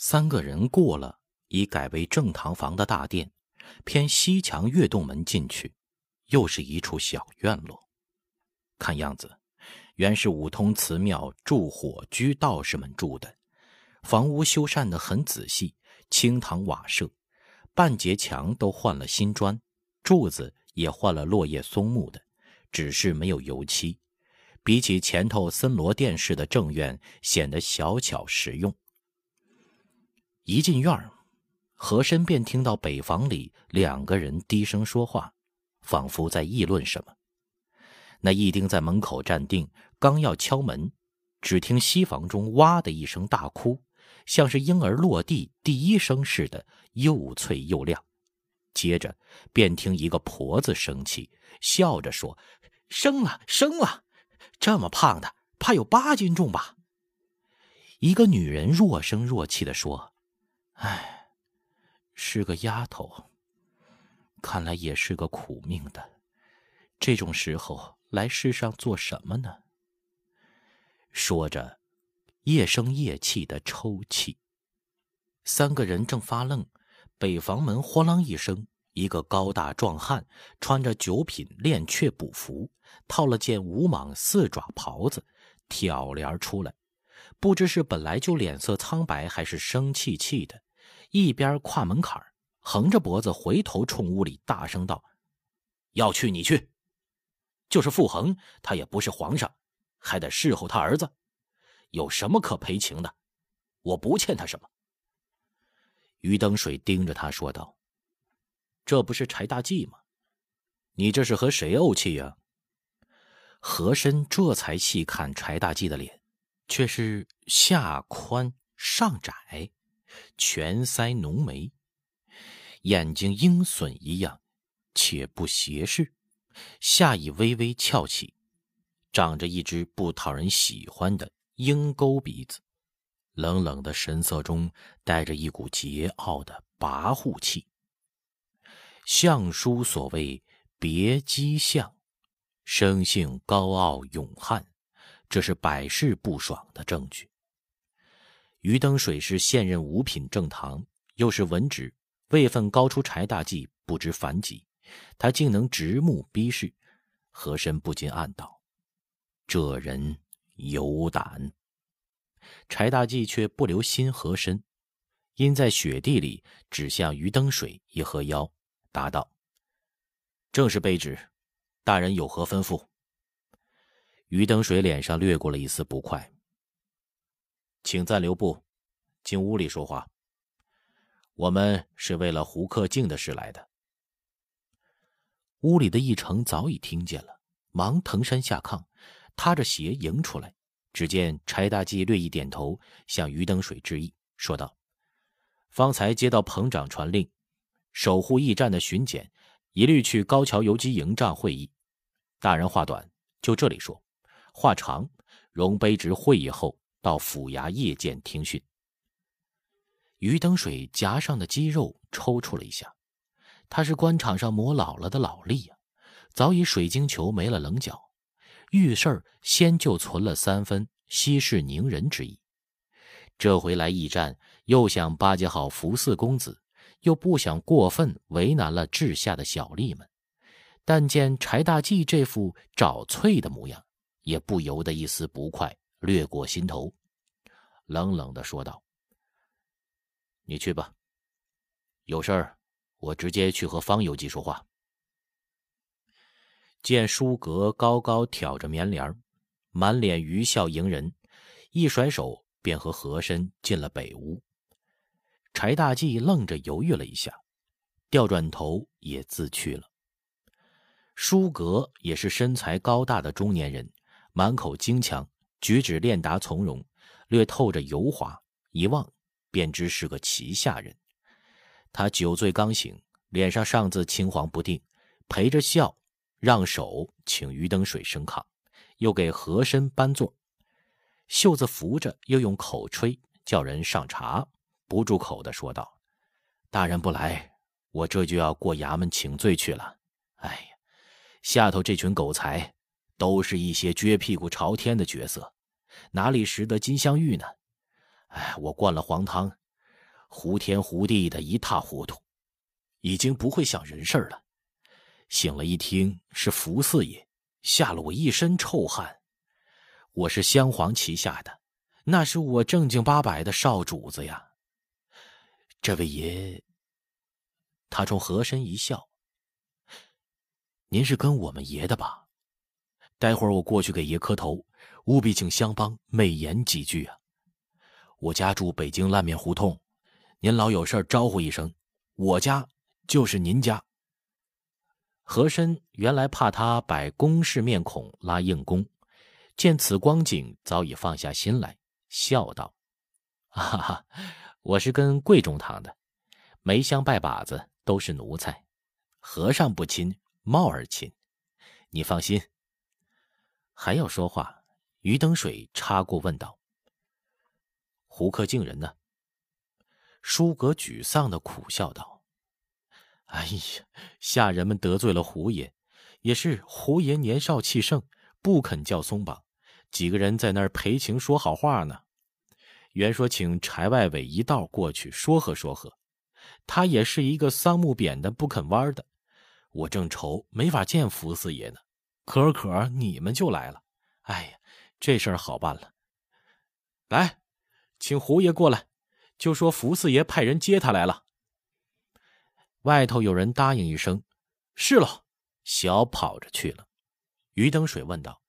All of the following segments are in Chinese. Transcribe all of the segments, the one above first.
三个人过了已改为正堂房的大殿，偏西墙月洞门进去，又是一处小院落。看样子，原是五通祠庙住火居道士们住的。房屋修缮的很仔细，青堂瓦舍，半截墙都换了新砖，柱子也换了落叶松木的，只是没有油漆。比起前头森罗殿式的正院，显得小巧实用。一进院儿，和珅便听到北房里两个人低声说话，仿佛在议论什么。那义丁在门口站定，刚要敲门，只听西房中“哇”的一声大哭，像是婴儿落地第一声似的，又脆又亮。接着便听一个婆子生气，笑着说：“生了，生了！这么胖的，怕有八斤重吧？”一个女人弱声弱气的说：“哎，是个丫头。看来也是个苦命的。这种时候。”来世上做什么呢？说着，夜声夜气的抽泣。三个人正发愣，北房门哗啷一声，一个高大壮汉，穿着九品练雀补服，套了件五蟒四爪袍子，挑帘出来。不知是本来就脸色苍白，还是生气气的，一边跨门槛横着脖子回头冲屋里大声道：“要去你去。”就是傅恒，他也不是皇上，还得侍候他儿子，有什么可赔情的？我不欠他什么。于登水盯着他说道：“这不是柴大济吗？你这是和谁怄气呀？”和珅这才细看柴大济的脸，却是下宽上窄，全腮浓眉，眼睛鹰隼一样，且不斜视。下已微微翘起，长着一只不讨人喜欢的鹰钩鼻子，冷冷的神色中带着一股桀骜的跋扈气。相书所谓别姬相，生性高傲勇悍，这是百试不爽的证据。于登水是现任五品正堂，又是文职，位分高出柴大济不知凡几。他竟能直目逼视，和珅不禁暗道：“这人有胆。”柴大济却不留心和珅，因在雪地里指向于登水一合腰，答道：“正是卑职，大人有何吩咐？”于登水脸上掠过了一丝不快，请暂留步，进屋里说话。我们是为了胡克敬的事来的。屋里的一成早已听见了，忙腾身下炕，踏着鞋迎出来。只见柴大济略一点头，向于登水致意，说道：“方才接到彭长传令，守护驿站的巡检一律去高桥游击营帐会议。大人话短，就这里说；话长，容卑职会议后到府衙夜见听讯。”于登水颊上的肌肉抽搐了一下。他是官场上磨老了的老吏呀，早已水晶球没了棱角，遇事儿先就存了三分息事宁人之意。这回来驿站，又想巴结好福四公子，又不想过分为难了治下的小吏们。但见柴大济这副找翠的模样，也不由得一丝不快掠过心头，冷冷的说道：“你去吧，有事儿。”我直接去和方游记说话。见舒格高高挑着棉帘满脸余笑迎人，一甩手便和和珅进了北屋。柴大济愣着犹豫了一下，调转头也自去了。舒格也是身材高大的中年人，满口京腔，举止练达从容，略透着油滑，一望便知是个旗下人。他酒醉刚醒，脸上尚自青黄不定，陪着笑，让手请于登水升炕，又给和珅搬座，袖子扶着，又用口吹叫人上茶，不住口的说道：“大人不来，我这就要过衙门请罪去了。哎呀，下头这群狗才，都是一些撅屁股朝天的角色，哪里识得金镶玉呢？哎，我灌了黄汤。”胡天胡地的一塌糊涂，已经不会想人事了。醒了一听是福四爷，吓了我一身臭汗。我是镶黄旗下的，那是我正经八百的少主子呀。这位爷，他冲和珅一笑：“您是跟我们爷的吧？待会儿我过去给爷磕头，务必请乡帮美言几句啊。我家住北京烂面胡同，您老有事招呼一声，我家就是您家。”和珅原来怕他摆公事面孔拉硬弓，见此光景，早已放下心来，笑道：“哈哈，我是跟贵中堂的，梅香拜把子都是奴才，和尚不亲，帽儿亲。你放心。”还要说话，于登水插过问道：“胡克敬人呢？”舒格沮丧的苦笑道。哎呀，下人们得罪了胡爷，也是胡爷年少气盛，不肯叫松绑，几个人在那儿赔情说好话呢。原说请柴外委一道过去说和说和，他也是一个桑木扁的不肯弯的。我正愁没法见福四爷呢，可可你们就来了。哎呀，这事儿好办了。来，请胡爷过来，就说福四爷派人接他来了。外头有人答应一声：“是了。”小跑着去了。于登水问道：“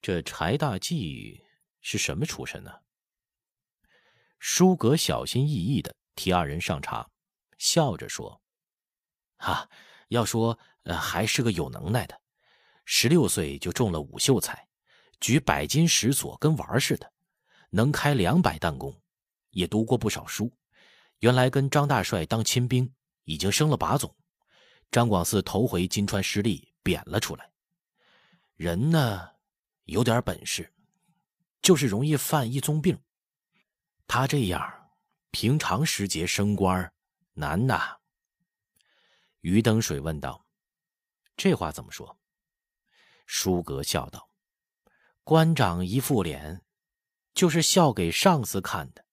这柴大济是什么出身呢？”舒格小心翼翼的替二人上茶，笑着说：“哈，要说呃，还是个有能耐的。十六岁就中了武秀才，举百斤石锁跟玩似的，能开两百弹弓，也读过不少书。原来跟张大帅当亲兵。”已经升了把总，张广嗣头回金川失利，贬了出来。人呢，有点本事，就是容易犯一宗病。他这样，平常时节升官难呐。于登水问道：“这话怎么说？”舒格笑道：“官长一副脸，就是笑给上司看的。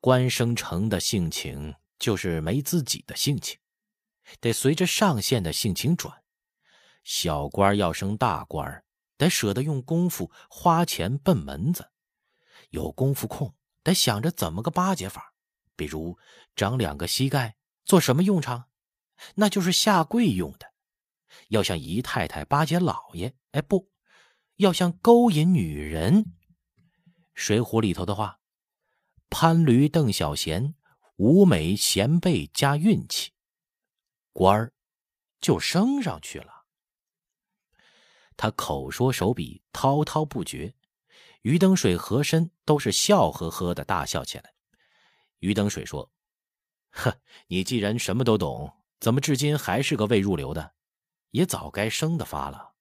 官升成的性情。”就是没自己的性情，得随着上线的性情转。小官要升大官，得舍得用功夫花钱奔门子。有功夫空，得想着怎么个巴结法。比如长两个膝盖，做什么用场？那就是下跪用的。要像姨太太巴结老爷，哎，不要像勾引女人。《水浒》里头的话，潘驴邓小闲。五美贤辈加运气，官儿就升上去了。他口说手笔滔滔不绝，于登水和珅都是笑呵呵的大笑起来。于登水说：“呵，你既然什么都懂，怎么至今还是个未入流的？也早该升的发了。”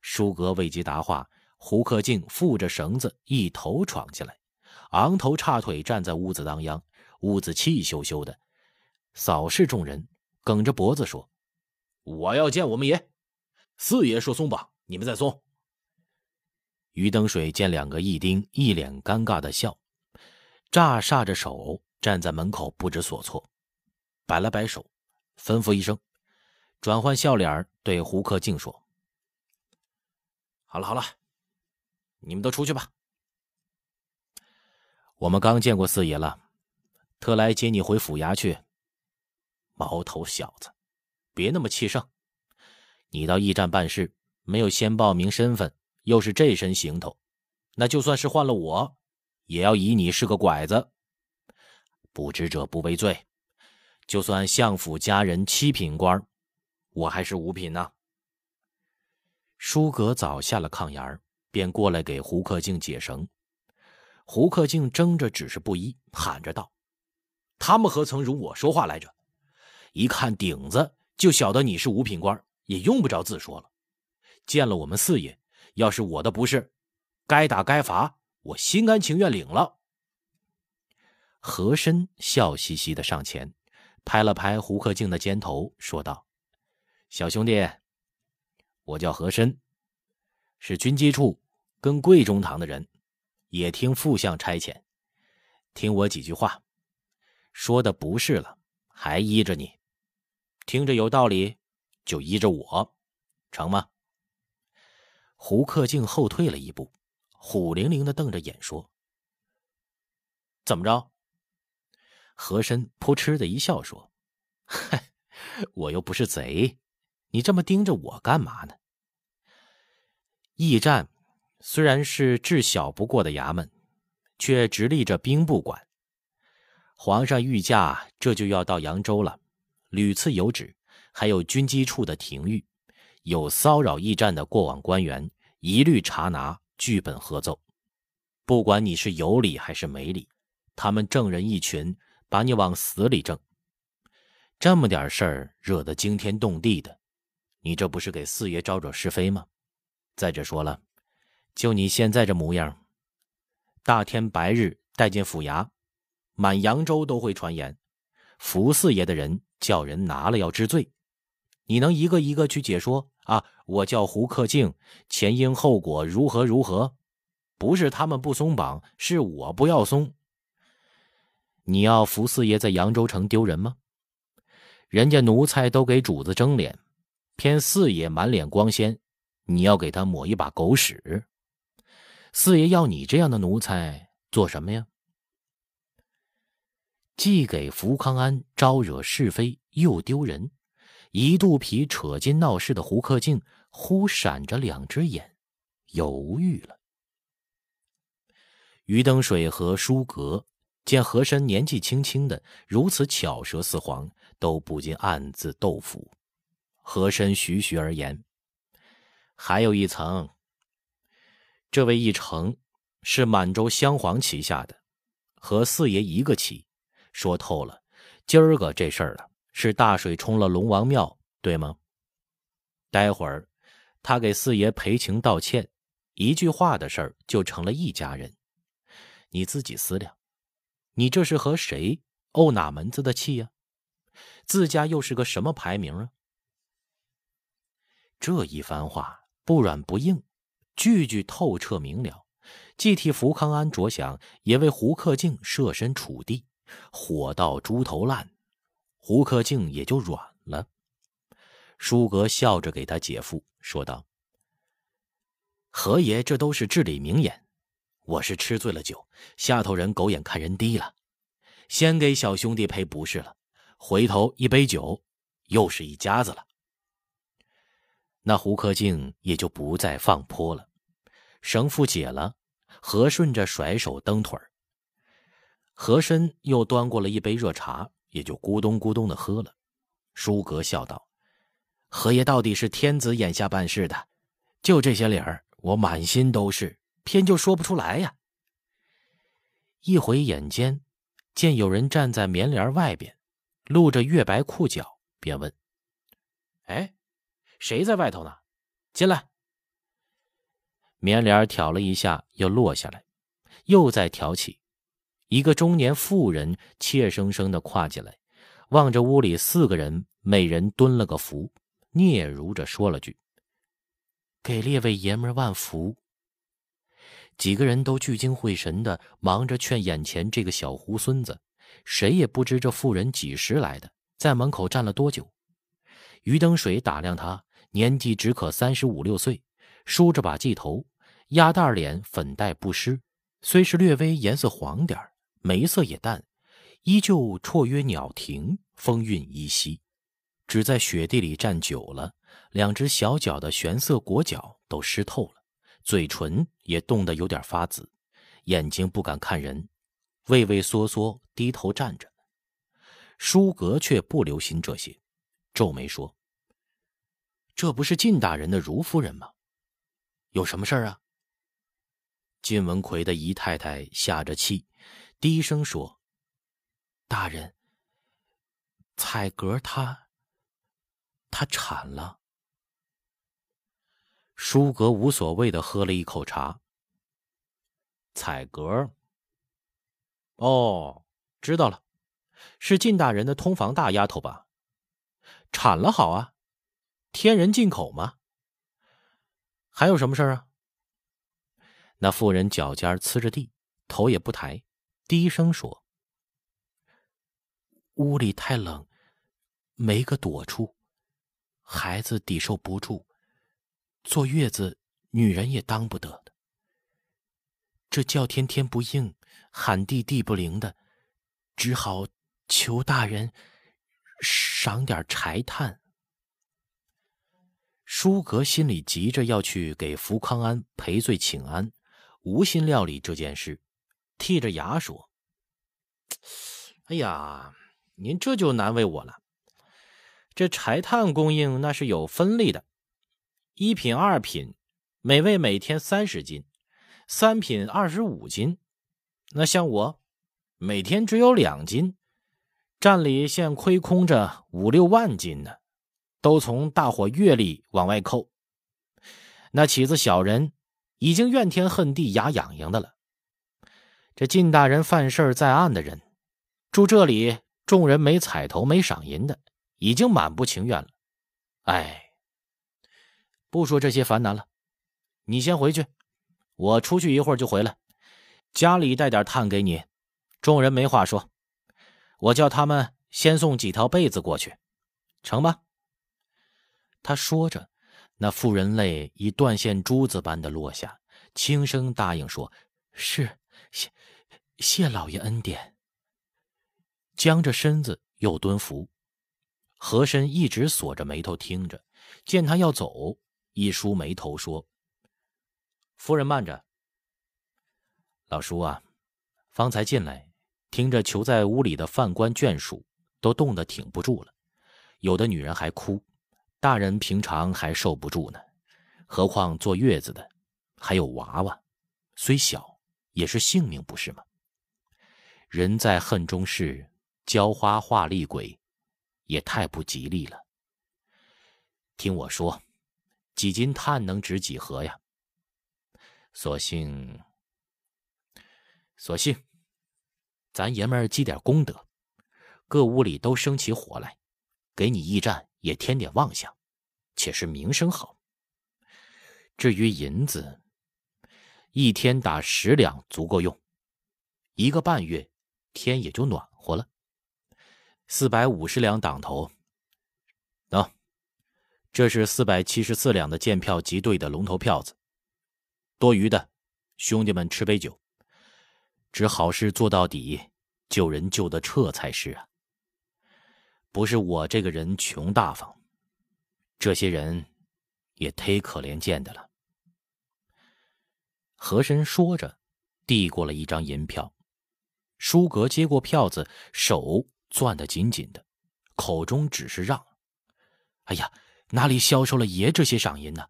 舒格未及答话，胡克敬负着绳子一头闯进来，昂头叉腿站在屋子当央。屋子气咻咻的，扫视众人，梗着脖子说：“我要见我们爷，四爷说松绑，你们再松。”于登水见两个义丁一脸尴尬的笑，诈煞着手站在门口不知所措，摆了摆手，吩咐一声，转换笑脸对胡克敬说：“好了好了，你们都出去吧。我们刚见过四爷了。”特来接你回府衙去。毛头小子，别那么气盛。你到驿站办事，没有先报名身份，又是这身行头，那就算是换了我，也要以你是个拐子。不知者不为罪。就算相府家人七品官，我还是五品呢。舒格早下了炕沿便过来给胡克敬解绳。胡克敬争着只是不依，喊着道。他们何曾容我说话来着？一看顶子就晓得你是五品官，也用不着自说了。见了我们四爷，要是我的不是，该打该罚，我心甘情愿领了。和珅笑嘻嘻的上前，拍了拍胡克敬的肩头，说道：“小兄弟，我叫和珅，是军机处跟贵中堂的人，也听副相差遣，听我几句话。”说的不是了，还依着你，听着有道理，就依着我，成吗？胡克竟后退了一步，虎灵灵的瞪着眼说：“怎么着？”和珅扑哧的一笑说：“嗨，我又不是贼，你这么盯着我干嘛呢？”驿站虽然是至小不过的衙门，却直立着兵部管。皇上御驾，这就要到扬州了，屡次有旨，还有军机处的廷谕，有骚扰驿站的过往官员，一律查拿，据本合奏。不管你是有理还是没理，他们正人一群，把你往死里整。这么点事儿，惹得惊天动地的，你这不是给四爷招惹是非吗？再者说了，就你现在这模样，大天白日带进府衙。满扬州都会传言，福四爷的人叫人拿了要治罪，你能一个一个去解说啊？我叫胡克敬，前因后果如何如何？不是他们不松绑，是我不要松。你要福四爷在扬州城丢人吗？人家奴才都给主子争脸，偏四爷满脸光鲜，你要给他抹一把狗屎？四爷要你这样的奴才做什么呀？既给福康安招惹是非，又丢人，一肚皮扯筋闹事的胡克敬忽闪着两只眼，犹豫了。余登水和舒格见和珅年纪轻轻的如此巧舌似簧，都不禁暗自斗服。和珅徐徐而言：“还有一层，这位一成是满洲镶黄旗下的，和四爷一个旗。”说透了，今儿个这事儿了，是大水冲了龙王庙，对吗？待会儿他给四爷赔情道歉，一句话的事儿就成了一家人。你自己思量，你这是和谁怄哪门子的气呀？自家又是个什么排名啊？这一番话不软不硬，句句透彻明了，既替福康安着想，也为胡克敬设身处地。火到猪头烂，胡克敬也就软了。舒格笑着给他姐夫说道：“何爷，这都是至理名言。我是吃醉了酒，下头人狗眼看人低了，先给小兄弟赔不是了。回头一杯酒，又是一家子了。”那胡克敬也就不再放坡了，绳缚解了，和顺着甩手蹬腿儿。和珅又端过了一杯热茶，也就咕咚咕咚的喝了。舒格笑道：“何爷到底是天子眼下办事的，就这些理儿，我满心都是，偏就说不出来呀。”一回眼间，见有人站在棉帘外边，露着月白裤脚，便问：“哎，谁在外头呢？进来。”棉帘挑了一下，又落下来，又再挑起。一个中年妇人怯生生的跨进来，望着屋里四个人，每人蹲了个伏，嗫嚅着说了句：“给列位爷们万福。”几个人都聚精会神的忙着劝眼前这个小胡孙子，谁也不知这妇人几时来的，在门口站了多久。余登水打量他，年纪只可三十五六岁，梳着把髻头，鸭蛋脸，粉黛不施，虽是略微颜色黄点。眉色也淡，依旧绰约鸟婷，风韵依稀。只在雪地里站久了，两只小脚的玄色裹脚都湿透了，嘴唇也冻得有点发紫，眼睛不敢看人，畏畏缩缩低头站着。舒格却不留心这些，皱眉说：“这不是靳大人的如夫人吗？有什么事儿啊？”靳文奎的姨太太下着气。低声说：“大人，彩格她，她产了。”舒格无所谓的喝了一口茶。彩格，哦，知道了，是靳大人的通房大丫头吧？产了好啊，天人进口吗。还有什么事啊？那妇人脚尖呲着地，头也不抬。低声说：“屋里太冷，没个躲处，孩子抵受不住，坐月子女人也当不得的。这叫天天不应，喊地地不灵的，只好求大人赏点柴炭。舒格心里急着要去给福康安赔罪请安，无心料理这件事，剔着牙说：“哎呀，您这就难为我了。这柴炭供应那是有分例的，一品、二品，每位每天三十斤；三品二十五斤。那像我，每天只有两斤，站里现亏空着五六万斤呢。”都从大伙阅历往外扣，那起子小人已经怨天恨地、牙痒痒的了。这靳大人犯事在案的人，住这里，众人没彩头、没赏银的，已经满不情愿了。哎，不说这些烦难了，你先回去，我出去一会儿就回来，家里带点炭给你。众人没话说，我叫他们先送几条被子过去，成吧？他说着，那妇人泪已断线珠子般的落下，轻声答应说：“是，谢谢老爷恩典。”僵着身子又蹲伏，和珅一直锁着眉头听着，见他要走，一梳眉头说：“夫人慢着，老叔啊，方才进来，听着囚在屋里的犯官眷属都冻得挺不住了，有的女人还哭。”大人平常还受不住呢，何况坐月子的，还有娃娃，虽小也是性命，不是吗？人在恨中事，浇花化厉鬼，也太不吉利了。听我说，几斤炭能值几何呀？索性，索性，咱爷们儿积点功德，各屋里都生起火来，给你驿站。也添点妄想，且是名声好。至于银子，一天打十两足够用，一个半月天也就暖和了。四百五十两档头，喏，这是四百七十四两的建票集兑的龙头票子。多余的，兄弟们吃杯酒，只好事做到底，救人救得彻才是啊。不是我这个人穷大方，这些人也忒可怜见的了。和珅说着，递过了一张银票。舒格接过票子，手攥得紧紧的，口中只是让：“哎呀，哪里消受了爷这些赏银呢？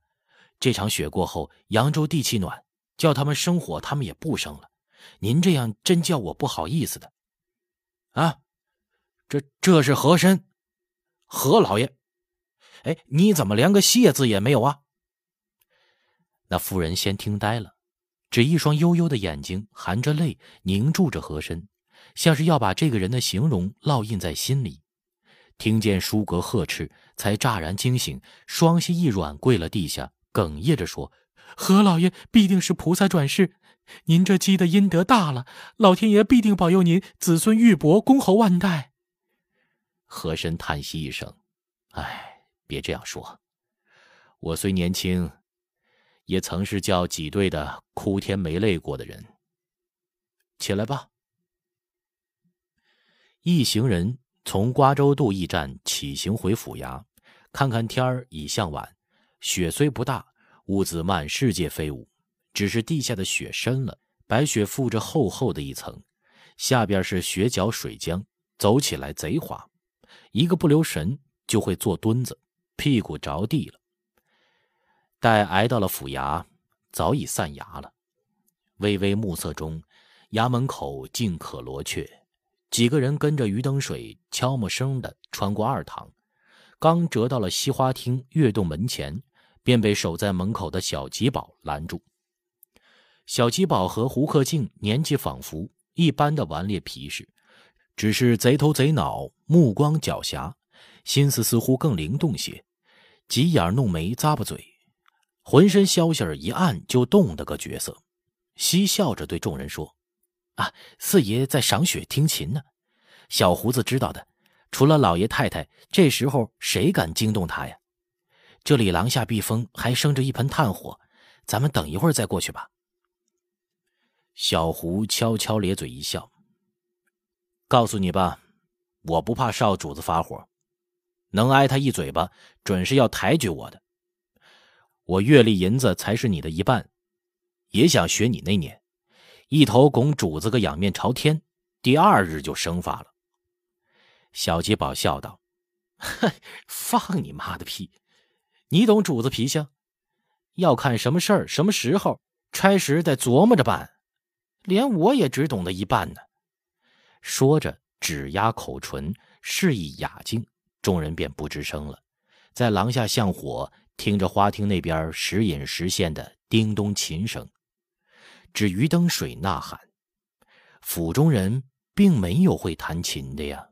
这场雪过后，扬州地气暖，叫他们生火，他们也不生了。您这样真叫我不好意思的，啊。”这这是和珅，何老爷，哎，你怎么连个谢字也没有啊？那妇人先听呆了，只一双幽幽的眼睛含着泪凝住着和珅，像是要把这个人的形容烙印在心里。听见舒格呵斥，才乍然惊醒，双膝一软，跪了地下，哽咽着说：“何老爷必定是菩萨转世，您这积的阴德大了，老天爷必定保佑您子孙玉帛，公侯万代。”和珅叹息一声：“哎，别这样说。我虽年轻，也曾是叫挤兑的哭天没泪过的人。起来吧。”一行人从瓜州渡驿站起行回府衙，看看天儿已向晚，雪虽不大，屋子满世界飞舞，只是地下的雪深了，白雪覆着厚厚的一层，下边是雪脚水浆，走起来贼滑。一个不留神就会坐墩子，屁股着地了。待挨到了府衙，早已散衙了。微微暮色中，衙门口静可罗雀。几个人跟着余登水悄没声的穿过二堂，刚折到了西花厅月洞门前，便被守在门口的小吉宝拦住。小吉宝和胡克敬年纪仿佛一般的顽劣皮实。只是贼头贼脑，目光狡黠，心思似乎更灵动些，挤眼弄眉，咂巴嘴，浑身消息儿一按就动的个角色，嬉笑着对众人说：“啊，四爷在赏雪听琴呢。小胡子知道的，除了老爷太太，这时候谁敢惊动他呀？这里廊下避风，还生着一盆炭火，咱们等一会儿再过去吧。小胡悄悄咧嘴一笑，告诉你吧，我不怕少主子发火，能挨他一嘴巴，准是要抬举我的。我月例银子才是你的一半，也想学你那年，一头拱主子个仰面朝天，第二日就生发了。小吉宝笑道：“ 哼，放你妈的屁！你懂主子脾性？要看什么事儿、什么时候，差时得琢磨着办。连我也只懂得一半呢。”说着，指压口唇，示意雅静。众人便不吱声了，在廊下向火，听着花厅那边时隐时现的叮咚琴声，只余灯水呐喊。府中人并没有会弹琴的呀。